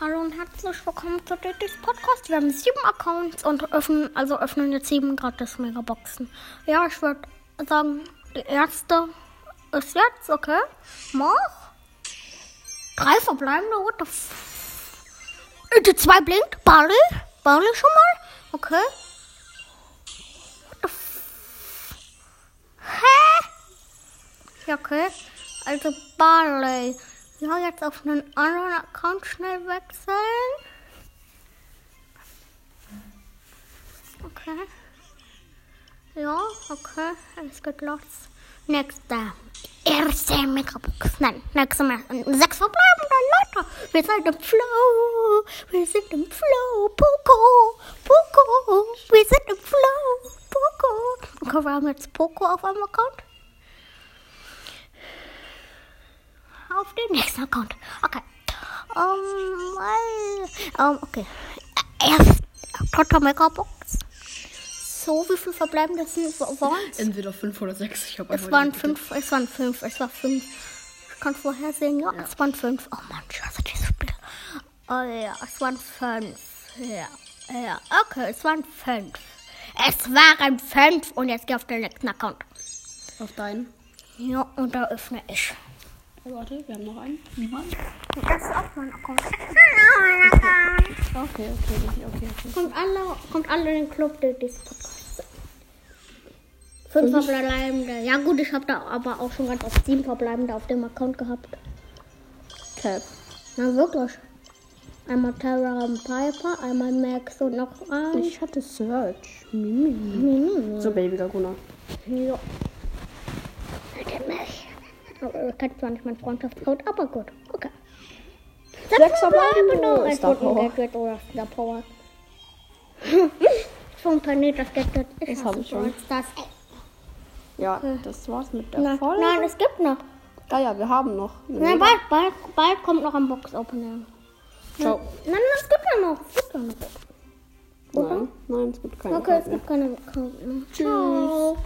Hallo und herzlich willkommen zu Diddy's Podcast. Wir haben sieben Accounts und öffnen, also öffnen jetzt sieben gratis Megaboxen. Ja, ich würde sagen, die erste ist jetzt, okay? Mach. Drei verbleibende, what the f Äh, Die zwei blinkt. Barley. Barley schon mal. Okay. What the f Hä? Ja, okay. Also Barley. Ja, jetzt auf einen anderen Account schnell wechseln. Okay. Ja, okay. Es geht los. Nächste. Erste Megabox. Nein, nächste Mal. Sechs verbleibende Leute. Wir sind im Flow. Wir sind im Flow. Poco. Poco. Wir sind im Flow. Poco. Okay, wir haben jetzt Poco auf einem Account. Auf den nächsten Account. Okay. Um, äh, um, okay. Erst Totter Megabox. So, wie viel verbleiben das waren Entweder fünf oder sechs. Ich habe Es waren fünf, es waren fünf, es war fünf. Ich kann vorhersehen, ja, es waren fünf. Oh Mann, scheiße, dieses Spiel. Oh ja, es waren fünf. Ja, ja, okay, es waren fünf. Es waren fünf und jetzt geh auf den nächsten Account. Auf deinen. Ja, und da öffne ich. Oh, warte, wir haben noch einen. Niemand? Das ist auch mein Account. Okay, okay, okay, okay. okay. Kommt alle, kommt alle in den Club der dieses Podcast. Fünf verbleibende. Ja gut, ich habe da aber auch schon ganz oft sieben verbleibende auf dem Account gehabt. Cap. Na wirklich. Einmal Terra und Piper, einmal Max und noch ein. Ich hatte Search. Mimi. Mimi. So, Baby Laguna. Ja. Bitte mich. Aber ich kennt zwar nicht meinen Freundschaftscode, aber gut. Okay. Sechs verbleibende. Es Star wird ein Power. Gadget oder Star Power. Schon Planet, das Gadget. Das hab ich schon. Das. Ja, das war's mit der Na, Folge. nein, es gibt noch. Ja, ja, wir haben noch. Nein, bald, bald, bald kommt noch ein Box-Opening. Ciao. Nein, nein, es gibt ja noch. Es gibt ja noch. Nein, nein, es gibt keine. Okay, es Karten mehr. gibt keine. keine. Ciao.